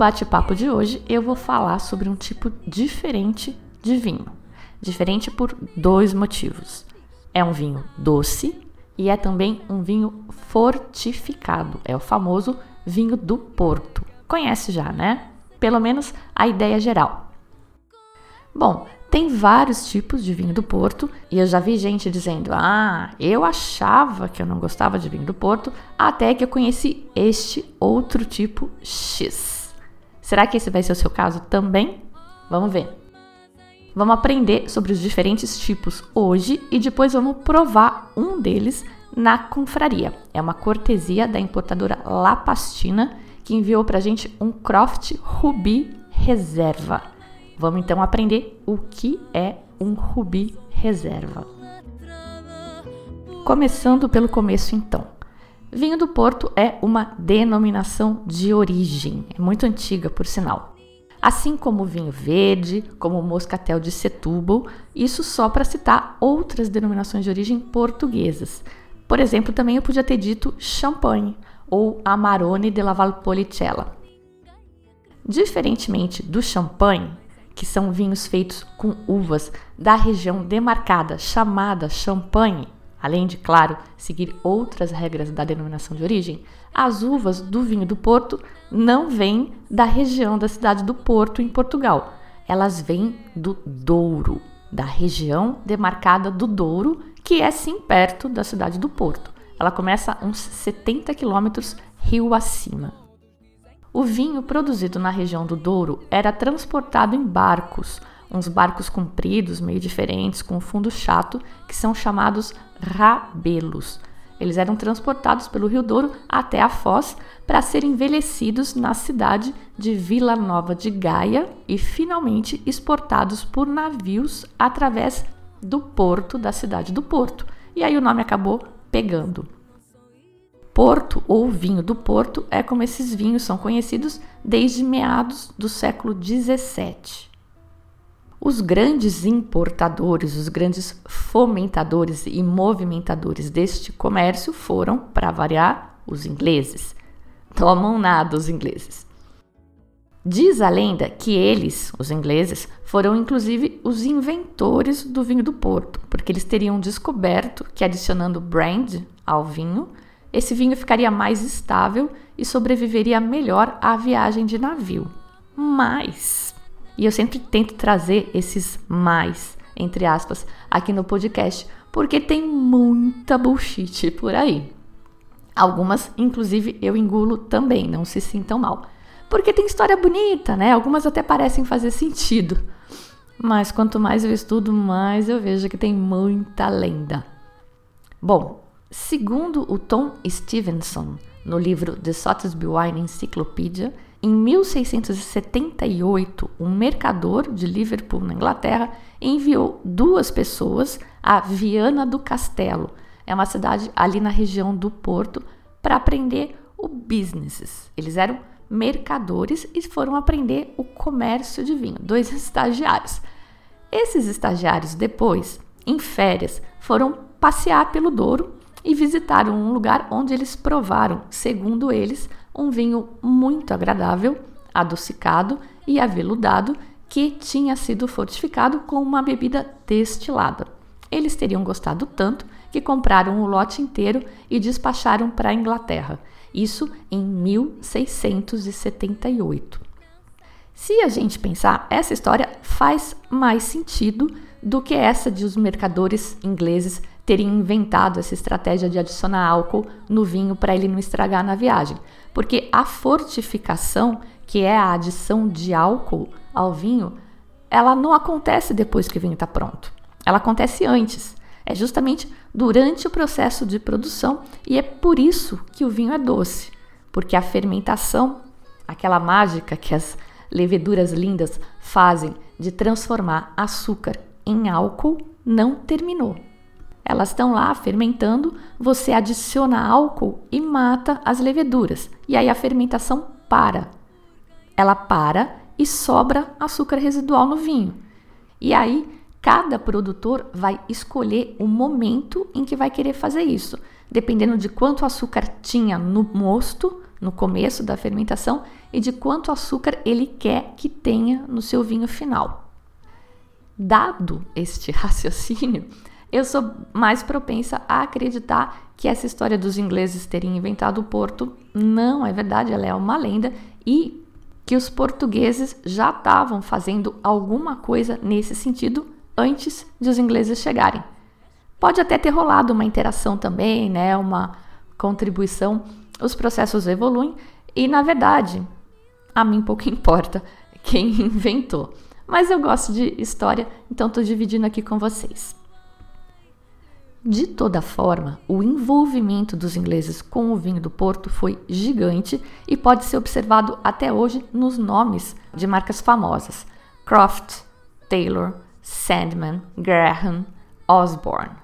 Bate-papo de hoje, eu vou falar sobre um tipo diferente de vinho. Diferente por dois motivos. É um vinho doce e é também um vinho fortificado. É o famoso vinho do Porto. Conhece já, né? Pelo menos a ideia geral. Bom, tem vários tipos de vinho do Porto e eu já vi gente dizendo: Ah, eu achava que eu não gostava de vinho do Porto até que eu conheci este outro tipo X. Será que esse vai ser o seu caso também? Vamos ver. Vamos aprender sobre os diferentes tipos hoje e depois vamos provar um deles na confraria. É uma cortesia da importadora La Pastina que enviou pra gente um Croft Ruby Reserva. Vamos então aprender o que é um Ruby Reserva. Começando pelo começo então. Vinho do Porto é uma denominação de origem, é muito antiga por sinal. Assim como o vinho verde, como o moscatel de Setúbal, isso só para citar outras denominações de origem portuguesas. Por exemplo, também eu podia ter dito champanhe ou Amarone de la Valpolicella. Diferentemente do champanhe, que são vinhos feitos com uvas da região demarcada chamada champanhe, além de, claro, seguir outras regras da denominação de origem, as uvas do vinho do Porto não vêm da região da cidade do Porto, em Portugal. Elas vêm do Douro, da região demarcada do Douro, que é sim perto da cidade do Porto. Ela começa uns 70 quilômetros rio acima. O vinho produzido na região do Douro era transportado em barcos, uns barcos compridos, meio diferentes, com fundo chato, que são chamados rabelos. Eles eram transportados pelo Rio Douro até a Foz para serem envelhecidos na cidade de Vila Nova de Gaia e finalmente exportados por navios através do porto da cidade do Porto. E aí o nome acabou pegando. Porto ou vinho do Porto é como esses vinhos são conhecidos desde meados do século 17. Os grandes importadores, os grandes fomentadores e movimentadores deste comércio foram, para variar, os ingleses. Tomam nada os ingleses. Diz a lenda que eles, os ingleses, foram inclusive os inventores do vinho do Porto, porque eles teriam descoberto que adicionando brand ao vinho, esse vinho ficaria mais estável e sobreviveria melhor à viagem de navio. Mas e eu sempre tento trazer esses mais, entre aspas, aqui no podcast, porque tem muita bullshit por aí. Algumas, inclusive, eu engulo também, não se sintam mal. Porque tem história bonita, né? Algumas até parecem fazer sentido. Mas quanto mais eu estudo, mais eu vejo que tem muita lenda. Bom, segundo o Tom Stevenson, no livro The Sotheby's Wine Encyclopedia, em 1678, um mercador de Liverpool, na Inglaterra, enviou duas pessoas a Viana do Castelo, é uma cidade ali na região do Porto, para aprender o business. Eles eram mercadores e foram aprender o comércio de vinho, dois estagiários. Esses estagiários, depois, em férias, foram passear pelo Douro e visitaram um lugar onde eles provaram, segundo eles, um vinho muito agradável, adocicado e aveludado que tinha sido fortificado com uma bebida destilada. Eles teriam gostado tanto que compraram o lote inteiro e despacharam para a Inglaterra. Isso em 1678. Se a gente pensar, essa história faz mais sentido do que essa de os mercadores ingleses teriam inventado essa estratégia de adicionar álcool no vinho para ele não estragar na viagem. Porque a fortificação, que é a adição de álcool ao vinho, ela não acontece depois que o vinho está pronto. Ela acontece antes. É justamente durante o processo de produção e é por isso que o vinho é doce, porque a fermentação, aquela mágica que as leveduras lindas fazem de transformar açúcar em álcool, não terminou. Elas estão lá fermentando, você adiciona álcool e mata as leveduras. E aí a fermentação para. Ela para e sobra açúcar residual no vinho. E aí cada produtor vai escolher o momento em que vai querer fazer isso, dependendo de quanto açúcar tinha no mosto no começo da fermentação e de quanto açúcar ele quer que tenha no seu vinho final. Dado este raciocínio, eu sou mais propensa a acreditar que essa história dos ingleses terem inventado o porto não é verdade, ela é uma lenda e que os portugueses já estavam fazendo alguma coisa nesse sentido antes de os ingleses chegarem. Pode até ter rolado uma interação também, né, uma contribuição. Os processos evoluem e, na verdade, a mim pouco importa quem inventou. Mas eu gosto de história, então estou dividindo aqui com vocês. De toda forma, o envolvimento dos ingleses com o vinho do Porto foi gigante e pode ser observado até hoje nos nomes de marcas famosas: Croft, Taylor, Sandman, Graham, Osborne.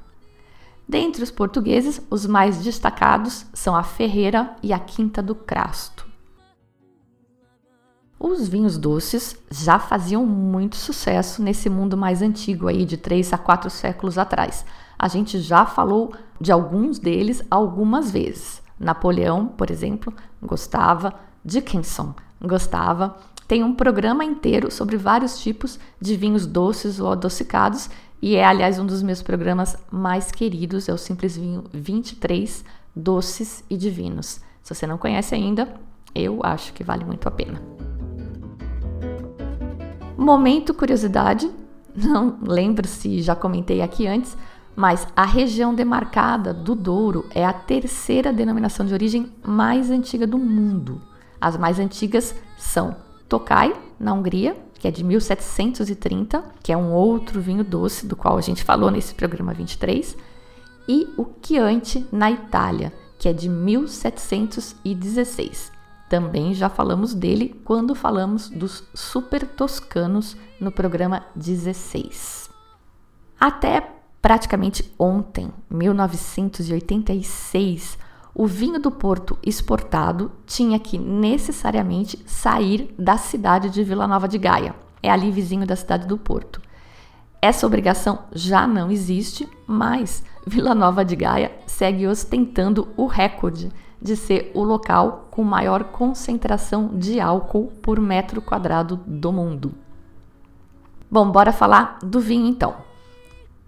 Dentre os portugueses, os mais destacados são a Ferreira e a Quinta do Crasto. Os vinhos doces já faziam muito sucesso nesse mundo mais antigo aí de 3 a 4 séculos atrás. A gente já falou de alguns deles algumas vezes. Napoleão, por exemplo, gostava, Dickinson gostava. Tem um programa inteiro sobre vários tipos de vinhos doces ou adocicados e é, aliás, um dos meus programas mais queridos, é o Simples Vinho 23 Doces e Divinos. Se você não conhece ainda, eu acho que vale muito a pena. Momento curiosidade, não lembro se já comentei aqui antes, mas a região demarcada do Douro é a terceira denominação de origem mais antiga do mundo. As mais antigas são Tokai, na Hungria, que é de 1730, que é um outro vinho doce do qual a gente falou nesse programa 23, e o Chianti, na Itália, que é de 1716. Também já falamos dele quando falamos dos super toscanos no programa 16. Até praticamente ontem, 1986, o vinho do Porto exportado tinha que necessariamente sair da cidade de Vila Nova de Gaia. É ali vizinho da cidade do Porto. Essa obrigação já não existe, mas Vila Nova de Gaia segue ostentando o recorde de ser o local com maior concentração de álcool por metro quadrado do mundo. Bom, bora falar do vinho então.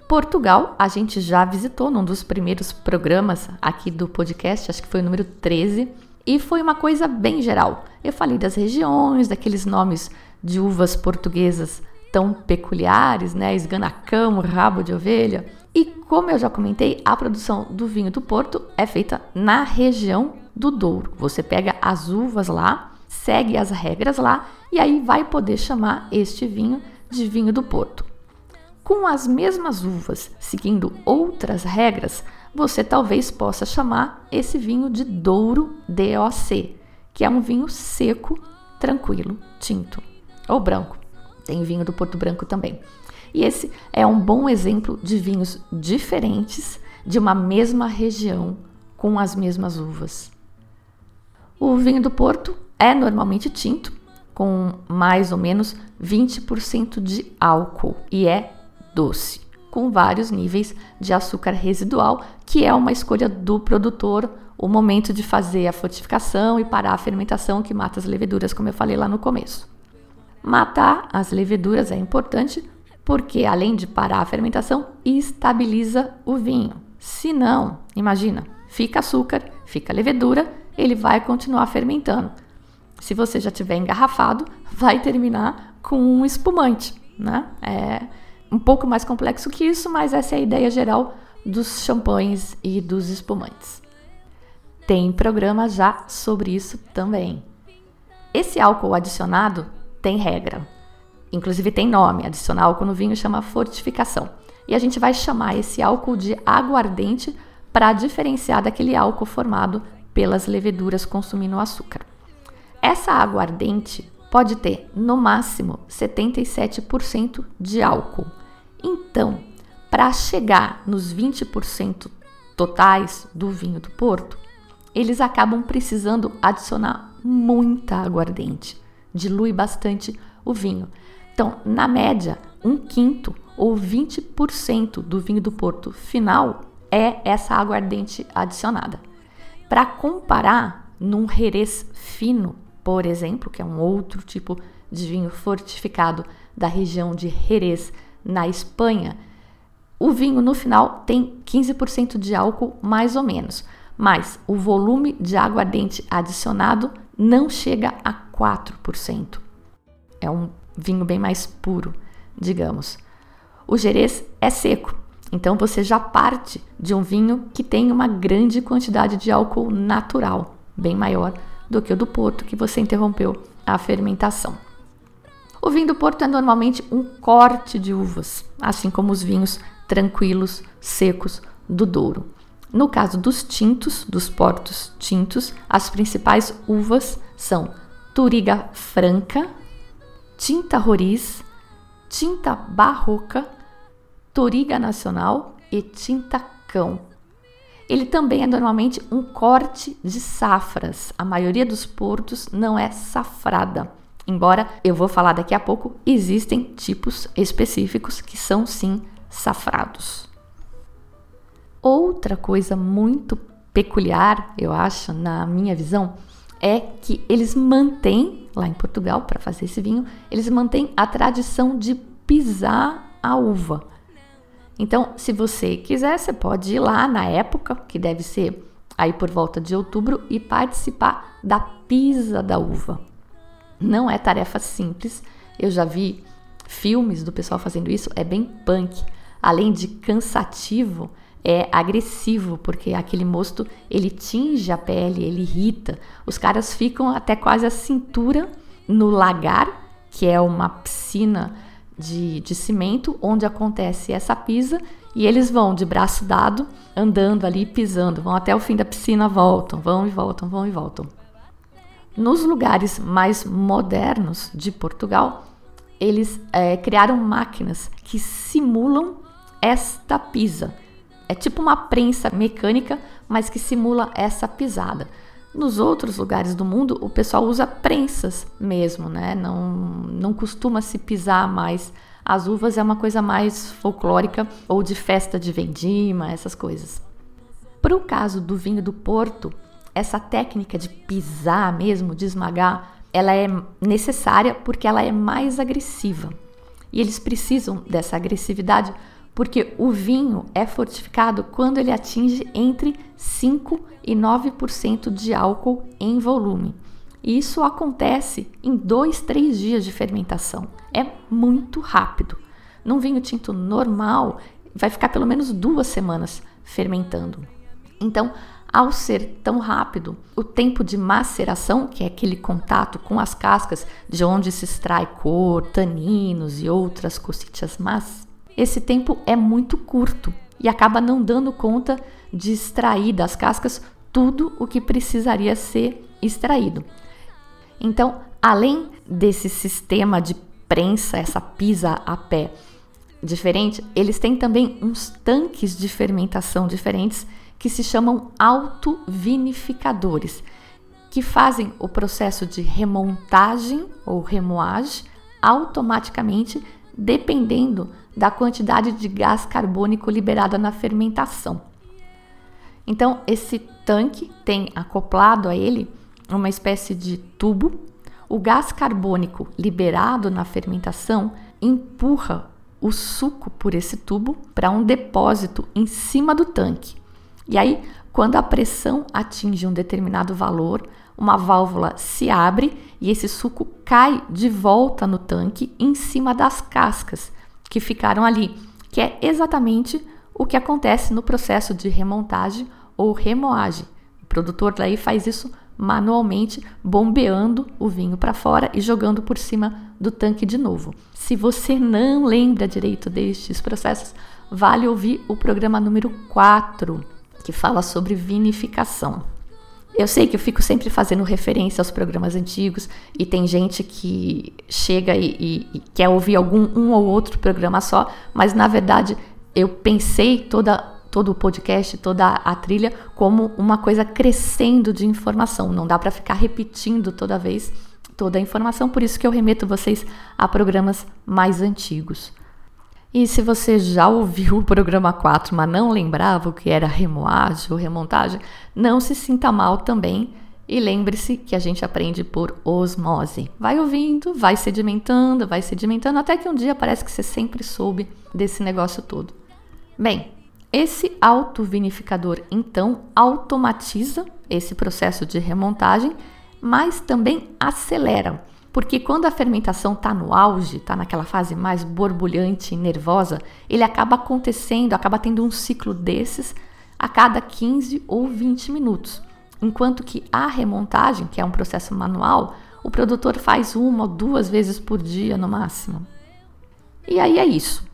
Portugal, a gente já visitou num dos primeiros programas aqui do podcast, acho que foi o número 13, e foi uma coisa bem geral. Eu falei das regiões, daqueles nomes de uvas portuguesas tão peculiares, né? Esganacão, rabo de ovelha. E como eu já comentei, a produção do vinho do Porto é feita na região do Douro. Você pega as uvas lá, segue as regras lá e aí vai poder chamar este vinho de vinho do Porto. Com as mesmas uvas, seguindo outras regras, você talvez possa chamar esse vinho de Douro DOC, que é um vinho seco, tranquilo, tinto ou branco. Tem vinho do Porto Branco também. E esse é um bom exemplo de vinhos diferentes de uma mesma região com as mesmas uvas. O vinho do Porto é normalmente tinto, com mais ou menos 20% de álcool e é doce, com vários níveis de açúcar residual, que é uma escolha do produtor, o momento de fazer a fortificação e parar a fermentação que mata as leveduras, como eu falei lá no começo. Matar as leveduras é importante porque, além de parar a fermentação, estabiliza o vinho. Se não, imagina, fica açúcar, fica levedura, ele vai continuar fermentando. Se você já tiver engarrafado, vai terminar com um espumante, né? É um pouco mais complexo que isso, mas essa é a ideia geral dos champanhes e dos espumantes. Tem programa já sobre isso também. Esse álcool adicionado tem regra. Inclusive tem nome, adicionar álcool no vinho chama fortificação. E a gente vai chamar esse álcool de aguardente para diferenciar daquele álcool formado pelas leveduras consumindo açúcar. Essa aguardente pode ter no máximo 77% de álcool. Então, para chegar nos 20% totais do vinho do Porto, eles acabam precisando adicionar muita aguardente, dilui bastante o vinho. Então, na média, um quinto ou 20% do vinho do Porto final é essa aguardente adicionada. Para comparar, num Jerez fino, por exemplo, que é um outro tipo de vinho fortificado da região de Jerez, na Espanha, o vinho no final tem 15% de álcool mais ou menos, mas o volume de aguardente adicionado não chega a 4%. É um vinho bem mais puro, digamos. O Jerez é seco, então você já parte de um vinho que tem uma grande quantidade de álcool natural, bem maior do que o do Porto, que você interrompeu a fermentação. O vinho do Porto é normalmente um corte de uvas, assim como os vinhos tranquilos, secos do Douro. No caso dos tintos, dos portos tintos, as principais uvas são Turiga Franca, Tinta Roriz, Tinta Barroca, Toriga Nacional e Tinta Cão. Ele também é normalmente um corte de safras. A maioria dos portos não é safrada. Embora eu vou falar daqui a pouco, existem tipos específicos que são sim safrados. Outra coisa muito peculiar, eu acho, na minha visão, é que eles mantêm, lá em Portugal, para fazer esse vinho, eles mantêm a tradição de pisar a uva. Então, se você quiser, você pode ir lá na época, que deve ser aí por volta de outubro, e participar da pisa da uva. Não é tarefa simples, eu já vi filmes do pessoal fazendo isso, é bem punk além de cansativo, é agressivo, porque aquele mosto ele tinge a pele, ele irrita. Os caras ficam até quase a cintura no lagar, que é uma piscina de, de cimento, onde acontece essa pisa, e eles vão de braço dado, andando ali, pisando, vão até o fim da piscina, voltam, vão e voltam, vão e voltam. Nos lugares mais modernos de Portugal, eles é, criaram máquinas que simulam esta pisa. É tipo uma prensa mecânica, mas que simula essa pisada. Nos outros lugares do mundo, o pessoal usa prensas mesmo, né? Não, não costuma se pisar mais. As uvas é uma coisa mais folclórica ou de festa de vendima, essas coisas. Para o caso do vinho do Porto, essa técnica de pisar mesmo, de esmagar, ela é necessária porque ela é mais agressiva. E eles precisam dessa agressividade porque o vinho é fortificado quando ele atinge entre 5 e 9% de álcool em volume. E isso acontece em 2, 3 dias de fermentação. É muito rápido. Num vinho tinto normal, vai ficar pelo menos duas semanas fermentando. Então, ao ser tão rápido, o tempo de maceração, que é aquele contato com as cascas de onde se extrai cor, taninos e outras cositas más, esse tempo é muito curto e acaba não dando conta de extrair das cascas tudo o que precisaria ser extraído. Então, além desse sistema de prensa, essa pisa a pé diferente, eles têm também uns tanques de fermentação diferentes que se chamam autovinificadores, que fazem o processo de remontagem ou remoagem automaticamente dependendo da quantidade de gás carbônico liberada na fermentação. Então, esse tanque tem acoplado a ele uma espécie de tubo. O gás carbônico liberado na fermentação empurra o suco por esse tubo para um depósito em cima do tanque. E aí, quando a pressão atinge um determinado valor, uma válvula se abre e esse suco cai de volta no tanque em cima das cascas que ficaram ali, que é exatamente o que acontece no processo de remontagem ou remoagem. O produtor daí faz isso manualmente, bombeando o vinho para fora e jogando por cima do tanque de novo. Se você não lembra direito destes processos, vale ouvir o programa número 4, que fala sobre vinificação. Eu sei que eu fico sempre fazendo referência aos programas antigos e tem gente que chega e, e, e quer ouvir algum um ou outro programa só, mas na verdade eu pensei toda todo o podcast, toda a trilha como uma coisa crescendo de informação. Não dá para ficar repetindo toda vez toda a informação, por isso que eu remeto vocês a programas mais antigos. E se você já ouviu o programa 4, mas não lembrava o que era remoagem ou remontagem, não se sinta mal também. E lembre-se que a gente aprende por osmose. Vai ouvindo, vai sedimentando, vai sedimentando, até que um dia parece que você sempre soube desse negócio todo. Bem, esse autovinificador então automatiza esse processo de remontagem, mas também acelera, porque quando a fermentação está no auge, está naquela fase mais borbulhante e nervosa, ele acaba acontecendo, acaba tendo um ciclo desses a cada 15 ou 20 minutos. Enquanto que a remontagem, que é um processo manual, o produtor faz uma ou duas vezes por dia no máximo. E aí é isso.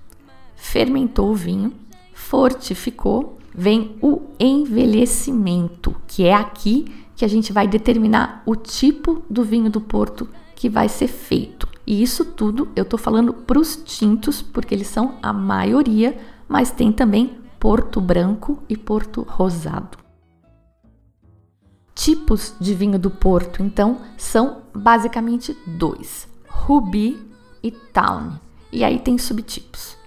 Fermentou o vinho, fortificou, vem o envelhecimento, que é aqui que a gente vai determinar o tipo do vinho do Porto que vai ser feito. E isso tudo eu estou falando para os tintos, porque eles são a maioria, mas tem também Porto Branco e Porto Rosado. Tipos de vinho do Porto, então, são basicamente dois: Rubi e Town. E aí tem subtipos.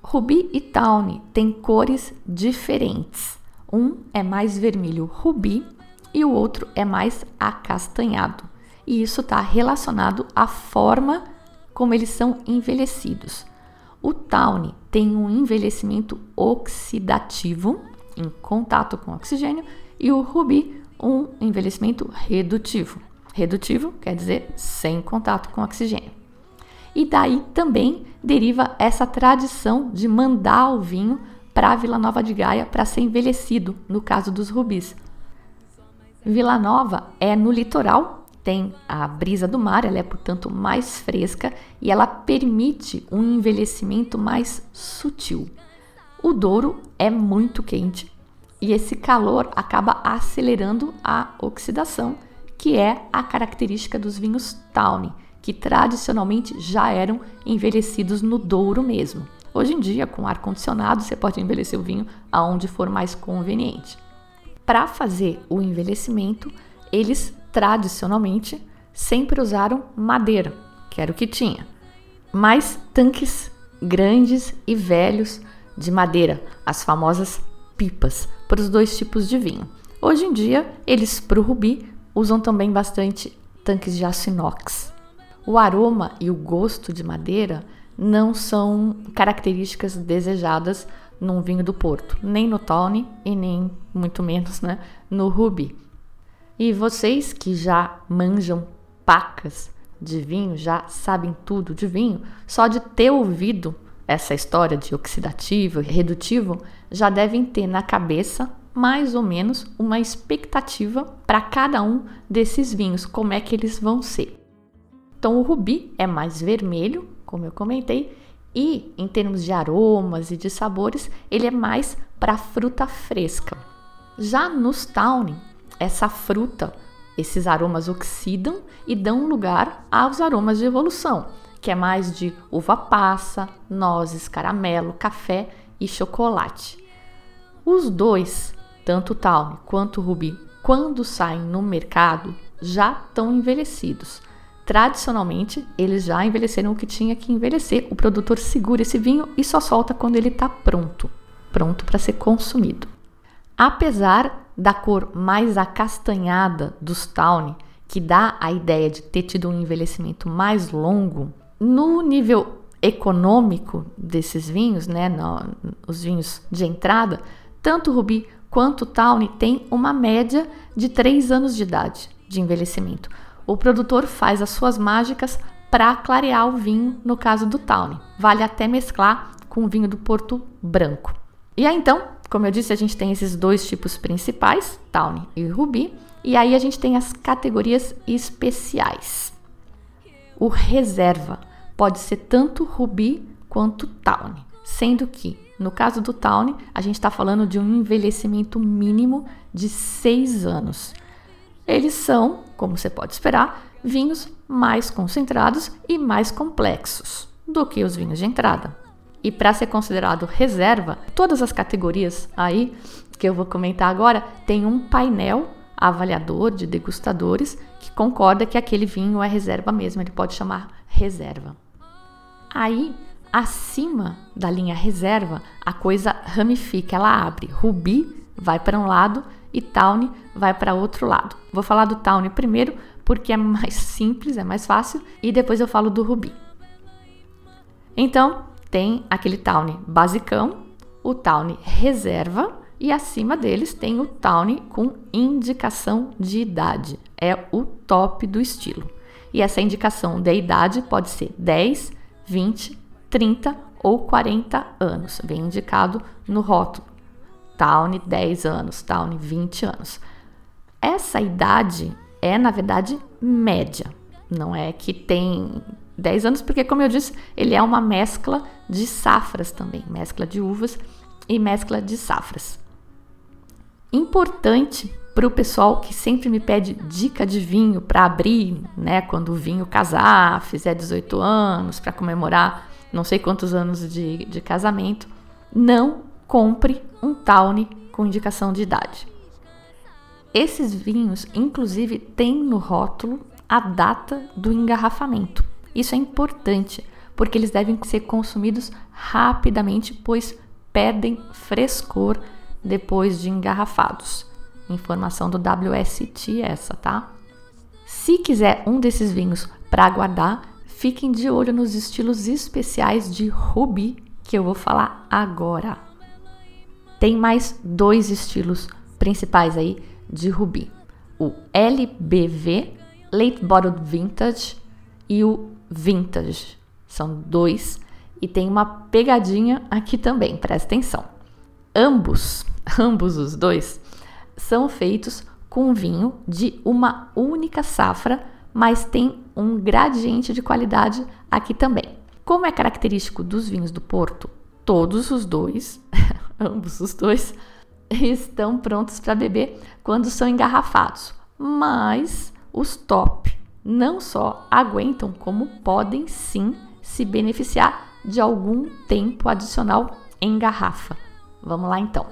Rubi e Tawny têm cores diferentes. Um é mais vermelho rubi e o outro é mais acastanhado. E isso está relacionado à forma como eles são envelhecidos. O Tawny tem um envelhecimento oxidativo, em contato com oxigênio, e o rubi um envelhecimento redutivo. Redutivo quer dizer sem contato com oxigênio. E daí também deriva essa tradição de mandar o vinho para Vila Nova de Gaia para ser envelhecido, no caso dos rubis. Vila Nova é no litoral, tem a brisa do mar, ela é portanto mais fresca e ela permite um envelhecimento mais sutil. O Douro é muito quente e esse calor acaba acelerando a oxidação, que é a característica dos vinhos Tawny que tradicionalmente já eram envelhecidos no Douro mesmo. Hoje em dia, com ar condicionado, você pode envelhecer o vinho aonde for mais conveniente. Para fazer o envelhecimento, eles tradicionalmente sempre usaram madeira, que era o que tinha. Mas tanques grandes e velhos de madeira, as famosas pipas, para os dois tipos de vinho. Hoje em dia, eles para o rubi usam também bastante tanques de aço inox. O aroma e o gosto de madeira não são características desejadas num vinho do Porto, nem no Tawny e nem muito menos né, no Ruby. E vocês que já manjam pacas de vinho, já sabem tudo de vinho, só de ter ouvido essa história de oxidativo e redutivo, já devem ter na cabeça mais ou menos uma expectativa para cada um desses vinhos, como é que eles vão ser. Então, o rubi é mais vermelho, como eu comentei, e em termos de aromas e de sabores, ele é mais para fruta fresca. Já nos Tawny, essa fruta, esses aromas oxidam e dão lugar aos aromas de evolução, que é mais de uva passa, nozes, caramelo, café e chocolate. Os dois, tanto o Tawny quanto o Rubi, quando saem no mercado, já estão envelhecidos tradicionalmente eles já envelheceram o que tinha que envelhecer. O produtor segura esse vinho e só solta quando ele está pronto, pronto para ser consumido. Apesar da cor mais acastanhada dos Tawny, que dá a ideia de ter tido um envelhecimento mais longo, no nível econômico desses vinhos, né, no, os vinhos de entrada, tanto Rubi quanto Tawny tem uma média de 3 anos de idade de envelhecimento o produtor faz as suas mágicas para clarear o vinho, no caso do Tawny. Vale até mesclar com o vinho do Porto Branco. E aí então, como eu disse, a gente tem esses dois tipos principais, Tawny e Ruby, e aí a gente tem as categorias especiais. O reserva pode ser tanto Ruby quanto Tawny, sendo que no caso do Tawny, a gente está falando de um envelhecimento mínimo de 6 anos. Eles são, como você pode esperar, vinhos mais concentrados e mais complexos do que os vinhos de entrada. E para ser considerado reserva, todas as categorias aí que eu vou comentar agora tem um painel avaliador de degustadores que concorda que aquele vinho é reserva mesmo, ele pode chamar reserva. Aí acima da linha reserva, a coisa ramifica, ela abre. Rubi vai para um lado e Tawny vai para outro lado. Vou falar do Tawny primeiro porque é mais simples, é mais fácil, e depois eu falo do Rubi. Então, tem aquele Tawny basicão, o Tawny reserva e acima deles tem o Tawny com indicação de idade. É o top do estilo. E essa indicação de idade pode ser 10, 20, 30 ou 40 anos. Vem indicado no rótulo. Tawny 10 anos, Tawny 20 anos. Essa idade é, na verdade, média. Não é que tem 10 anos, porque, como eu disse, ele é uma mescla de safras também mescla de uvas e mescla de safras. Importante para o pessoal que sempre me pede dica de vinho para abrir, né, quando o vinho casar, fizer 18 anos, para comemorar não sei quantos anos de, de casamento, não compre um Tawny com indicação de idade. Esses vinhos, inclusive, têm no rótulo a data do engarrafamento. Isso é importante, porque eles devem ser consumidos rapidamente, pois perdem frescor depois de engarrafados. Informação do WST essa, tá? Se quiser um desses vinhos para guardar, fiquem de olho nos estilos especiais de Ruby que eu vou falar agora. Tem mais dois estilos principais aí de Ruby: o LBV, Late Bottled Vintage, e o Vintage. São dois e tem uma pegadinha aqui também, presta atenção. Ambos, ambos os dois, são feitos com vinho de uma única safra mas tem um gradiente de qualidade aqui também. Como é característico dos vinhos do Porto, todos os dois, ambos os dois, estão prontos para beber quando são engarrafados. Mas os top não só aguentam, como podem sim se beneficiar de algum tempo adicional em garrafa. Vamos lá então.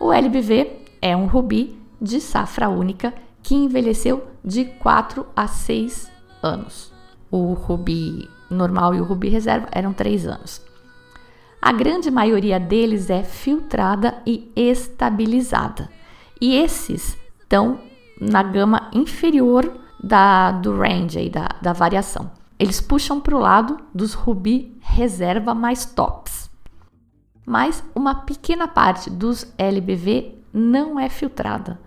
O LBV é um rubi de safra única que envelheceu de 4 a 6 anos. O rubi normal e o rubi reserva eram 3 anos. A grande maioria deles é filtrada e estabilizada. E esses estão na gama inferior da, do range, aí, da, da variação. Eles puxam para o lado dos rubi reserva mais tops. Mas uma pequena parte dos LBV não é filtrada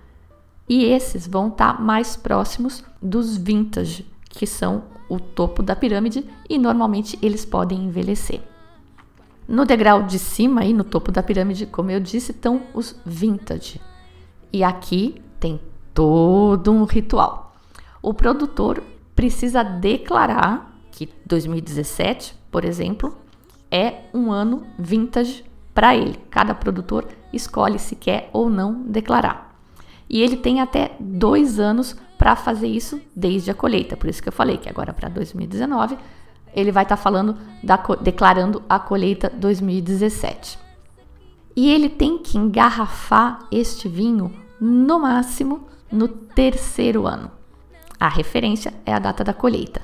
e esses vão estar tá mais próximos dos vintage, que são o topo da pirâmide e normalmente eles podem envelhecer. No degrau de cima, aí no topo da pirâmide, como eu disse, estão os vintage. E aqui tem todo um ritual. O produtor precisa declarar que 2017, por exemplo, é um ano vintage para ele. Cada produtor escolhe se quer ou não declarar. E ele tem até dois anos para fazer isso desde a colheita. Por isso que eu falei que agora para 2019 ele vai estar tá falando da, declarando a colheita 2017. E ele tem que engarrafar este vinho no máximo no terceiro ano. A referência é a data da colheita.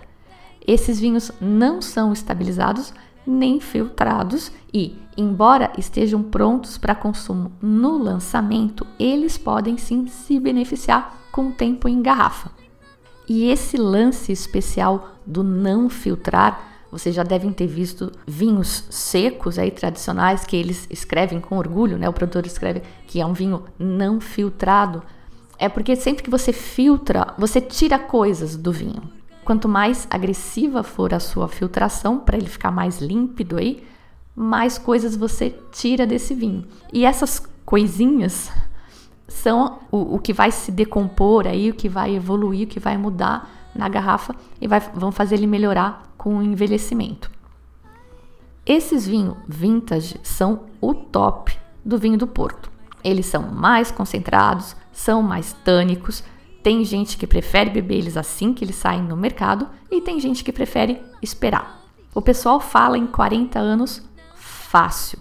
Esses vinhos não são estabilizados nem filtrados e, embora estejam prontos para consumo no lançamento, eles podem sim se beneficiar com o tempo em garrafa. E esse lance especial do não filtrar, vocês já devem ter visto vinhos secos aí tradicionais que eles escrevem com orgulho, né? O produtor escreve que é um vinho não filtrado. É porque sempre que você filtra, você tira coisas do vinho. Quanto mais agressiva for a sua filtração, para ele ficar mais límpido aí, mais coisas você tira desse vinho. E essas coisinhas são o, o que vai se decompor aí, o que vai evoluir, o que vai mudar na garrafa e vai, vão fazer ele melhorar com o envelhecimento. Esses vinhos vintage são o top do vinho do Porto. Eles são mais concentrados, são mais tânicos. Tem gente que prefere beber eles assim que eles saem no mercado e tem gente que prefere esperar. O pessoal fala em 40 anos fácil,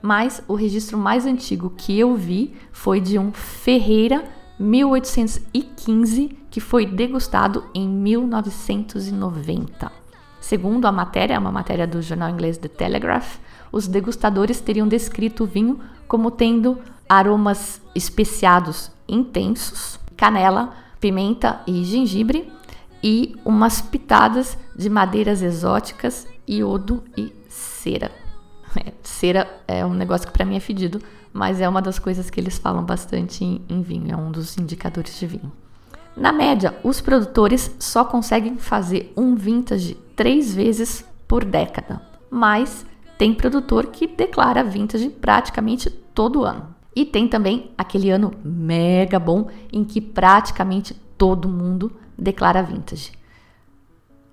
mas o registro mais antigo que eu vi foi de um Ferreira 1815 que foi degustado em 1990. Segundo a matéria, uma matéria do jornal inglês The Telegraph, os degustadores teriam descrito o vinho como tendo aromas especiados intensos, canela, pimenta e gengibre, e umas pitadas de madeiras exóticas, iodo e cera. É, cera é um negócio que para mim é fedido, mas é uma das coisas que eles falam bastante em, em vinho, é um dos indicadores de vinho. Na média, os produtores só conseguem fazer um vintage três vezes por década, mas tem produtor que declara vintage praticamente todo ano. E tem também aquele ano mega bom em que praticamente todo mundo declara vintage.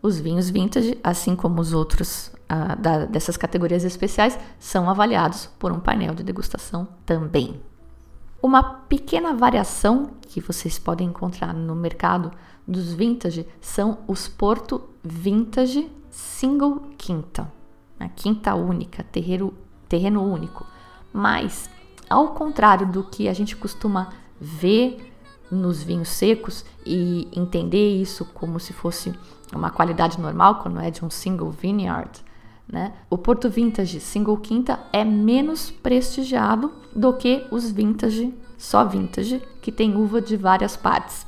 Os vinhos vintage, assim como os outros uh, da, dessas categorias especiais, são avaliados por um painel de degustação também. Uma pequena variação que vocês podem encontrar no mercado dos vintage são os Porto Vintage Single Quinta, né? quinta única, terreiro, terreno único. Mas, ao contrário do que a gente costuma ver nos vinhos secos e entender isso como se fosse uma qualidade normal, quando é de um single vineyard, né? O Porto Vintage Single Quinta é menos prestigiado do que os Vintage, só Vintage, que tem uva de várias partes.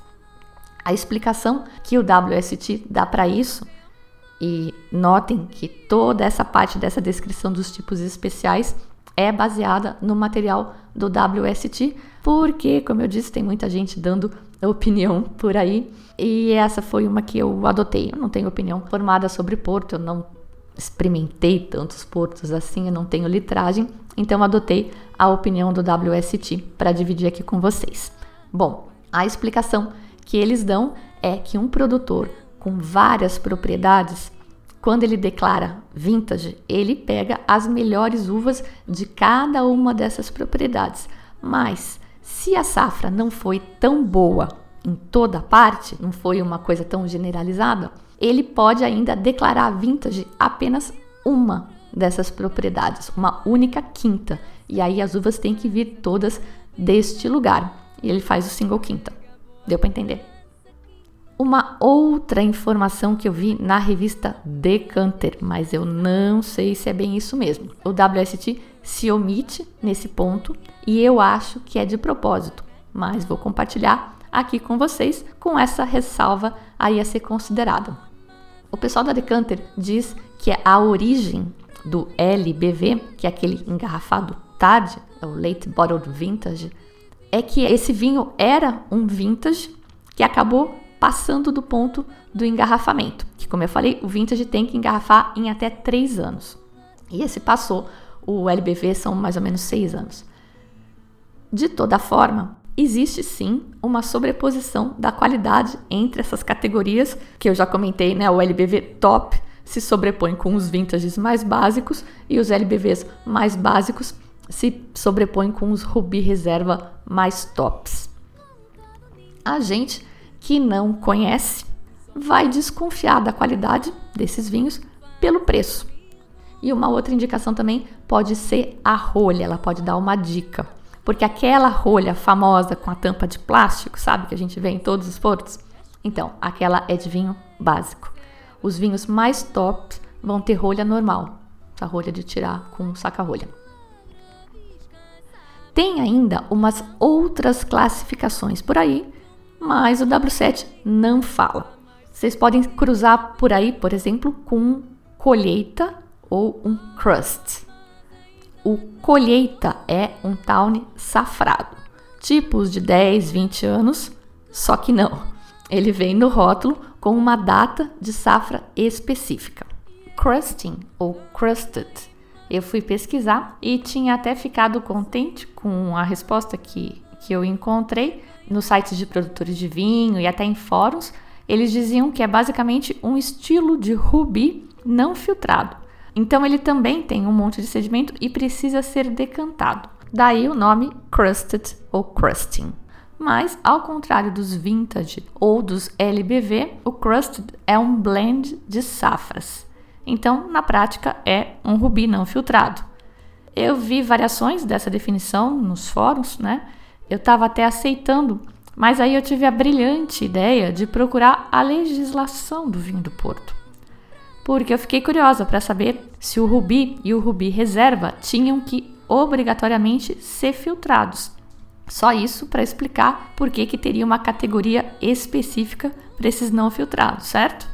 A explicação que o WST dá para isso, e notem que toda essa parte dessa descrição dos tipos especiais é baseada no material do WST, porque, como eu disse, tem muita gente dando opinião por aí, e essa foi uma que eu adotei. Eu não tenho opinião formada sobre Porto, eu não experimentei tantos portos assim, eu não tenho litragem, então adotei a opinião do WST para dividir aqui com vocês. Bom, a explicação que eles dão é que um produtor com várias propriedades, quando ele declara vintage, ele pega as melhores uvas de cada uma dessas propriedades. Mas se a safra não foi tão boa em toda parte, não foi uma coisa tão generalizada, ele pode ainda declarar vintage apenas uma dessas propriedades, uma única quinta. E aí as uvas têm que vir todas deste lugar. E ele faz o single quinta. Deu para entender? Uma outra informação que eu vi na revista Decanter, mas eu não sei se é bem isso mesmo. O WST se omite nesse ponto e eu acho que é de propósito, mas vou compartilhar aqui com vocês com essa ressalva aí a ser considerada. O pessoal da Decanter diz que a origem do LBV, que é aquele engarrafado tarde, é o Late Bottled Vintage, é que esse vinho era um vintage que acabou passando do ponto do engarrafamento. Que, como eu falei, o vintage tem que engarrafar em até 3 anos. E esse passou, o LBV são mais ou menos 6 anos. De toda forma, existe sim uma sobreposição da qualidade entre essas categorias, que eu já comentei, né? O LBV top se sobrepõe com os vintages mais básicos e os LBVs mais básicos se sobrepõem com os Ruby Reserva mais tops. A gente que não conhece vai desconfiar da qualidade desses vinhos pelo preço. E uma outra indicação também pode ser a rolha, ela pode dar uma dica. Porque aquela rolha famosa com a tampa de plástico, sabe, que a gente vê em todos os portos? Então, aquela é de vinho básico. Os vinhos mais top vão ter rolha normal, a rolha de tirar com saca-rolha. Tem ainda umas outras classificações por aí, mas o W7 não fala. Vocês podem cruzar por aí, por exemplo, com colheita ou um crust. O colheita é um tawny safrado, tipos de 10, 20 anos, só que não. Ele vem no rótulo com uma data de safra específica. Crusting ou crusted Eu fui pesquisar e tinha até ficado contente com a resposta que, que eu encontrei nos sites de produtores de vinho e até em fóruns. Eles diziam que é basicamente um estilo de rubi não filtrado. Então ele também tem um monte de sedimento e precisa ser decantado. Daí o nome crusted ou crusting. Mas, ao contrário dos vintage ou dos LBV, o crusted é um blend de safras. Então, na prática, é um rubi não filtrado. Eu vi variações dessa definição nos fóruns, né? Eu estava até aceitando, mas aí eu tive a brilhante ideia de procurar a legislação do vinho do Porto. Porque eu fiquei curiosa para saber se o rubi e o rubi reserva tinham que obrigatoriamente ser filtrados. Só isso para explicar por que, que teria uma categoria específica para esses não filtrados, certo?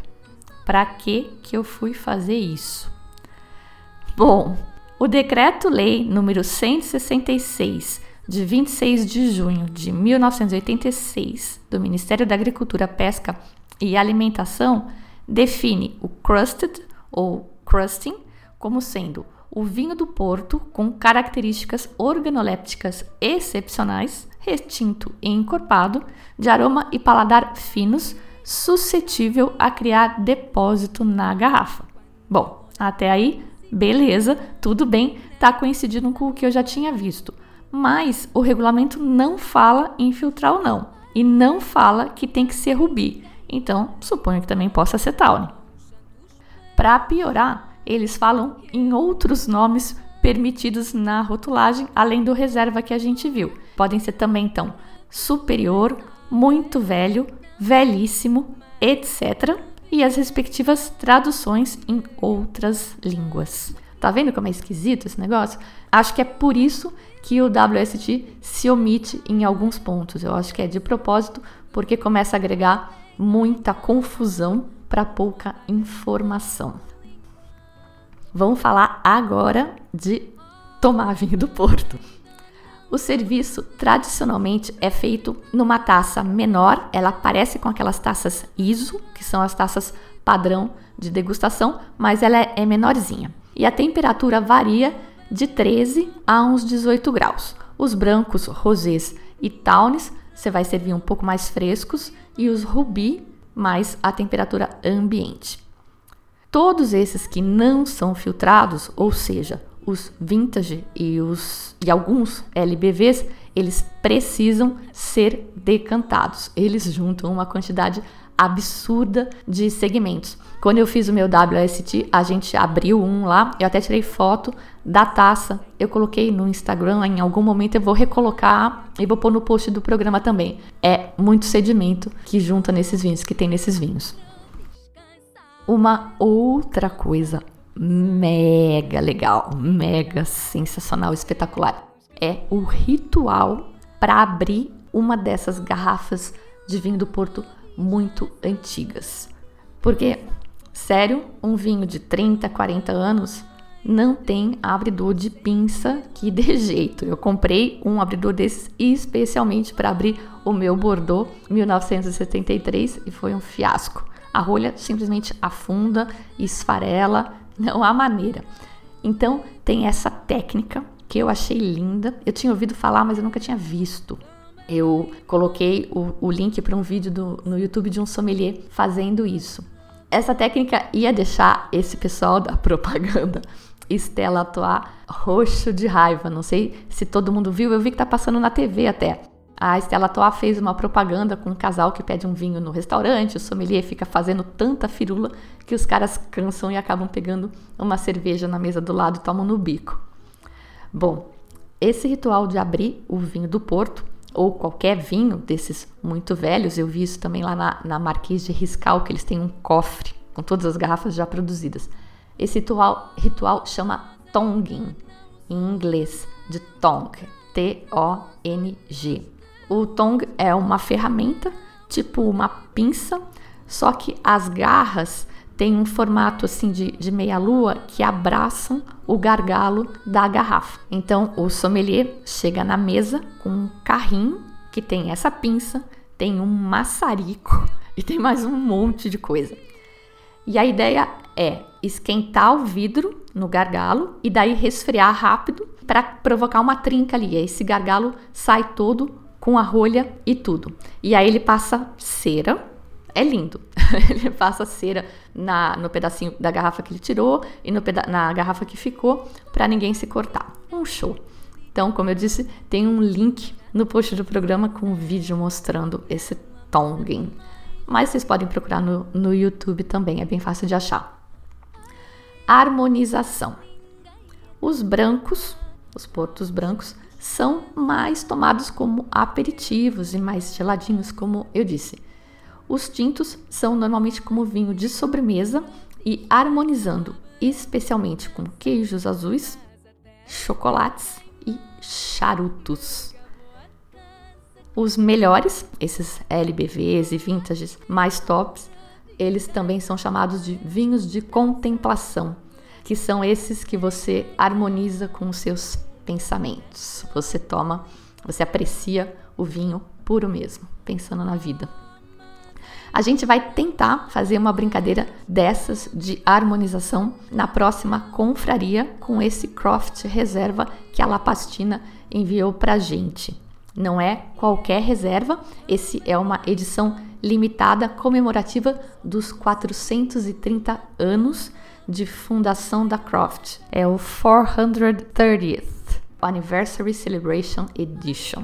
Para que que eu fui fazer isso? Bom, o decreto-lei número 166 de 26 de junho de 1986 do Ministério da Agricultura, Pesca e Alimentação define o crusted ou crusting como sendo o vinho do Porto com características organolépticas excepcionais, retinto e encorpado, de aroma e paladar finos, suscetível a criar depósito na garrafa. Bom, até aí, beleza, tudo bem, tá coincidindo com o que eu já tinha visto. Mas o regulamento não fala em filtrar ou não, e não fala que tem que ser rubi. Então, suponho que também possa ser tawny. Para piorar, eles falam em outros nomes permitidos na rotulagem, além do reserva que a gente viu. Podem ser também, então, superior, muito velho, velhíssimo, etc. E as respectivas traduções em outras línguas. Tá vendo como é esquisito esse negócio? Acho que é por isso que o WST se omite em alguns pontos. Eu acho que é de propósito, porque começa a agregar muita confusão para pouca informação. Vamos falar agora de tomar vinho do Porto. O serviço tradicionalmente é feito numa taça menor, ela parece com aquelas taças ISO, que são as taças padrão de degustação, mas ela é menorzinha. E a temperatura varia de 13 a uns 18 graus. Os brancos, rosés e tawnes você vai servir um pouco mais frescos e os rubi mais a temperatura ambiente. Todos esses que não são filtrados, ou seja, os vintage e, os, e alguns LBVs, eles precisam ser decantados. Eles juntam uma quantidade absurda de segmentos. Quando eu fiz o meu WST, a gente abriu um lá, eu até tirei foto da taça, eu coloquei no Instagram, em algum momento eu vou recolocar e vou pôr no post do programa também. É muito sedimento que junta nesses vinhos, que tem nesses vinhos. Uma outra coisa mega legal, mega sensacional, espetacular é o ritual para abrir uma dessas garrafas de vinho do Porto muito antigas. Porque, sério, um vinho de 30, 40 anos não tem abridor de pinça que dê jeito. Eu comprei um abridor desses especialmente para abrir o meu Bordeaux 1973 e foi um fiasco. A rolha simplesmente afunda, esfarela, não há maneira. Então tem essa técnica que eu achei linda. Eu tinha ouvido falar, mas eu nunca tinha visto. Eu coloquei o, o link para um vídeo do, no YouTube de um sommelier fazendo isso. Essa técnica ia deixar esse pessoal da propaganda Estela atuar roxo de raiva. Não sei se todo mundo viu, eu vi que tá passando na TV até. A Estela Toa fez uma propaganda com um casal que pede um vinho no restaurante, o sommelier fica fazendo tanta firula que os caras cansam e acabam pegando uma cerveja na mesa do lado e tomam no bico. Bom, esse ritual de abrir o vinho do Porto, ou qualquer vinho desses muito velhos, eu vi isso também lá na, na Marquês de Riscal, que eles têm um cofre com todas as garrafas já produzidas. Esse ritual, ritual chama tonging, em inglês, de tong, T-O-N-G. O tong é uma ferramenta, tipo uma pinça, só que as garras têm um formato assim de, de meia-lua que abraçam o gargalo da garrafa. Então o sommelier chega na mesa com um carrinho que tem essa pinça, tem um maçarico e tem mais um monte de coisa. E a ideia é esquentar o vidro no gargalo e daí resfriar rápido para provocar uma trinca ali. Esse gargalo sai todo com a rolha e tudo. E aí ele passa cera. É lindo. ele passa cera na, no pedacinho da garrafa que ele tirou e no na garrafa que ficou para ninguém se cortar. Um show. Então, como eu disse, tem um link no post do programa com um vídeo mostrando esse tonging. Mas vocês podem procurar no, no YouTube também, é bem fácil de achar. Harmonização. Os brancos, os portos brancos, são mais tomados como aperitivos e mais geladinhos, como eu disse. Os tintos são normalmente como vinho de sobremesa e harmonizando, especialmente com queijos azuis, chocolates e charutos. Os melhores, esses LBVs e vintages mais tops, eles também são chamados de vinhos de contemplação, que são esses que você harmoniza com os seus pensamentos. Você toma, você aprecia o vinho puro mesmo, pensando na vida. A gente vai tentar fazer uma brincadeira dessas de harmonização na próxima confraria com esse Croft Reserva que a La Pastina enviou pra gente. Não é qualquer reserva, esse é uma edição limitada comemorativa dos 430 anos de fundação da Croft. É o 430th Anniversary Celebration Edition.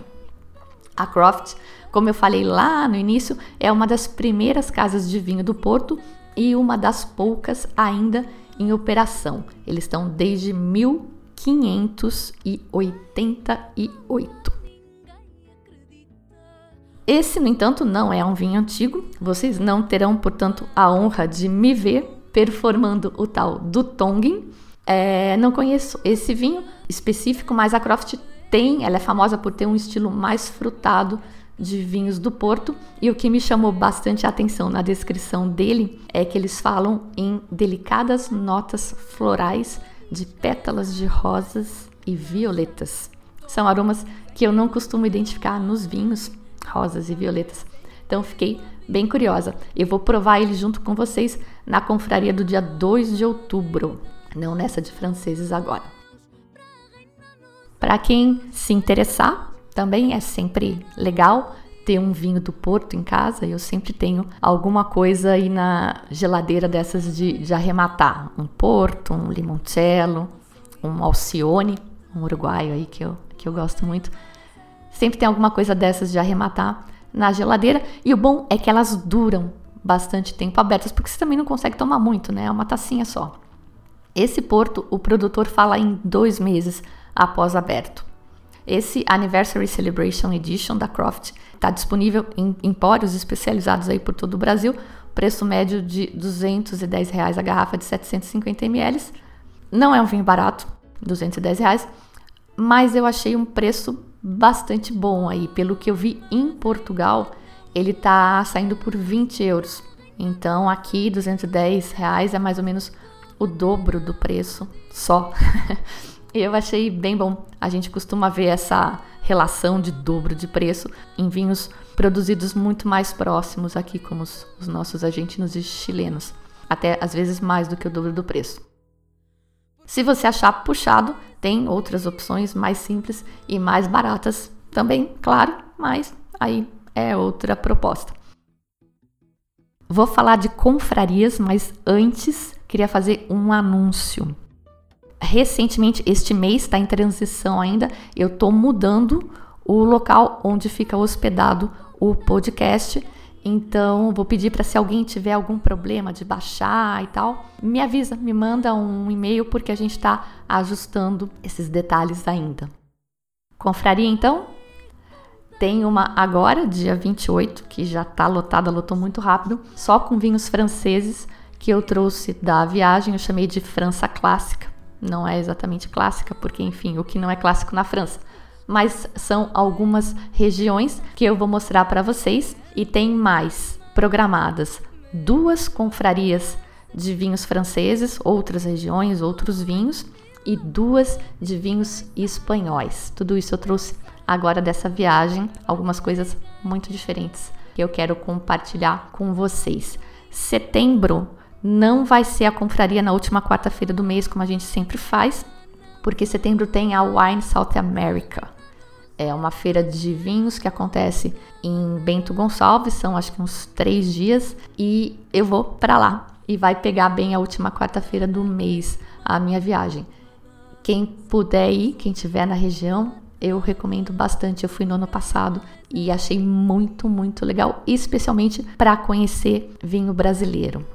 A Croft, como eu falei lá no início, é uma das primeiras casas de vinho do Porto e uma das poucas ainda em operação. Eles estão desde 1588. Esse, no entanto, não é um vinho antigo. Vocês não terão, portanto, a honra de me ver performando o tal do Tonguin. É, não conheço esse vinho específico, mas a Croft tem, ela é famosa por ter um estilo mais frutado de vinhos do Porto. E o que me chamou bastante atenção na descrição dele é que eles falam em delicadas notas florais de pétalas de rosas e violetas. São aromas que eu não costumo identificar nos vinhos, rosas e violetas. Então fiquei bem curiosa. Eu vou provar ele junto com vocês na confraria do dia 2 de outubro, não nessa de franceses agora. Para quem se interessar, também é sempre legal ter um vinho do Porto em casa. Eu sempre tenho alguma coisa aí na geladeira dessas de, de arrematar. Um Porto, um Limoncello, um Alcione, um uruguaio aí que eu, que eu gosto muito. Sempre tem alguma coisa dessas de arrematar na geladeira. E o bom é que elas duram bastante tempo abertas, porque você também não consegue tomar muito, né? É uma tacinha só. Esse porto, o produtor fala em dois meses após aberto. Esse Anniversary Celebration Edition da Croft está disponível em empórios especializados aí por todo o Brasil. Preço médio de 210 reais a garrafa de 750 ml. Não é um vinho barato, 210 reais, mas eu achei um preço bastante bom aí. Pelo que eu vi em Portugal, ele tá saindo por 20 euros. Então aqui 210 reais é mais ou menos o dobro do preço só. eu achei bem bom. A gente costuma ver essa relação de dobro de preço em vinhos produzidos muito mais próximos aqui, como os, os nossos argentinos e chilenos. Até às vezes mais do que o dobro do preço. Se você achar puxado, tem outras opções mais simples e mais baratas também, claro, mas aí é outra proposta. Vou falar de confrarias, mas antes queria fazer um anúncio. Recentemente, este mês está em transição ainda, eu estou mudando o local onde fica hospedado o podcast então, vou pedir para se alguém tiver algum problema de baixar e tal, me avisa, me manda um e-mail porque a gente está ajustando esses detalhes ainda. Confraria então? Tem uma agora, dia 28, que já está lotada, lotou muito rápido, só com vinhos franceses que eu trouxe da viagem, eu chamei de França clássica. Não é exatamente clássica, porque enfim, o que não é clássico na França mas são algumas regiões que eu vou mostrar para vocês e tem mais programadas duas confrarias de vinhos franceses, outras regiões, outros vinhos e duas de vinhos espanhóis. Tudo isso eu trouxe agora dessa viagem, algumas coisas muito diferentes que eu quero compartilhar com vocês. Setembro Não vai ser a confraria na última quarta-feira do mês, como a gente sempre faz, porque setembro tem a Wine South America. É uma feira de vinhos que acontece em Bento Gonçalves, são acho que uns três dias, e eu vou para lá e vai pegar bem a última quarta-feira do mês a minha viagem. Quem puder ir, quem estiver na região, eu recomendo bastante. Eu fui no ano passado e achei muito, muito legal, especialmente para conhecer vinho brasileiro.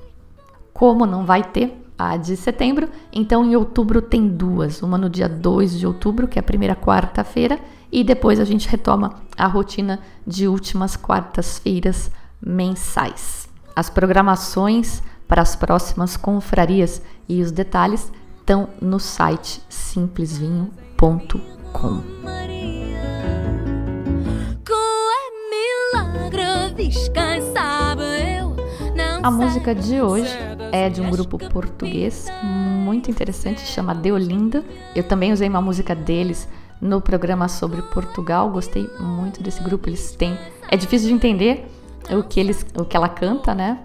Como não vai ter a de setembro, então em outubro tem duas, uma no dia 2 de outubro, que é a primeira quarta-feira, e depois a gente retoma a rotina de últimas quartas-feiras mensais. As programações para as próximas confrarias e os detalhes estão no site simplesvinho.com. A música de hoje é de um grupo português muito interessante, chama Deolinda. Eu também usei uma música deles no programa sobre Portugal, gostei muito desse grupo. Eles têm, é difícil de entender o que eles, o que ela canta, né?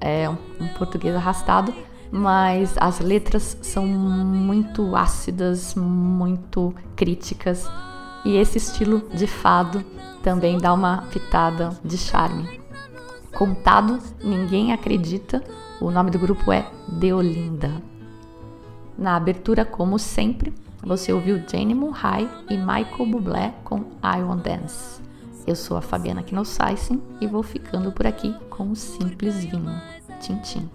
É um, português arrastado, mas as letras são muito ácidas, muito críticas. E esse estilo de fado também dá uma pitada de charme contado, ninguém acredita. O nome do grupo é Deolinda. Na abertura, como sempre, você ouviu Jane Murray e Michael Bublé com I Want Dance. Eu sou a Fabiana Knossaisen e vou ficando por aqui com o Simples Vinho. Tchim, tchim.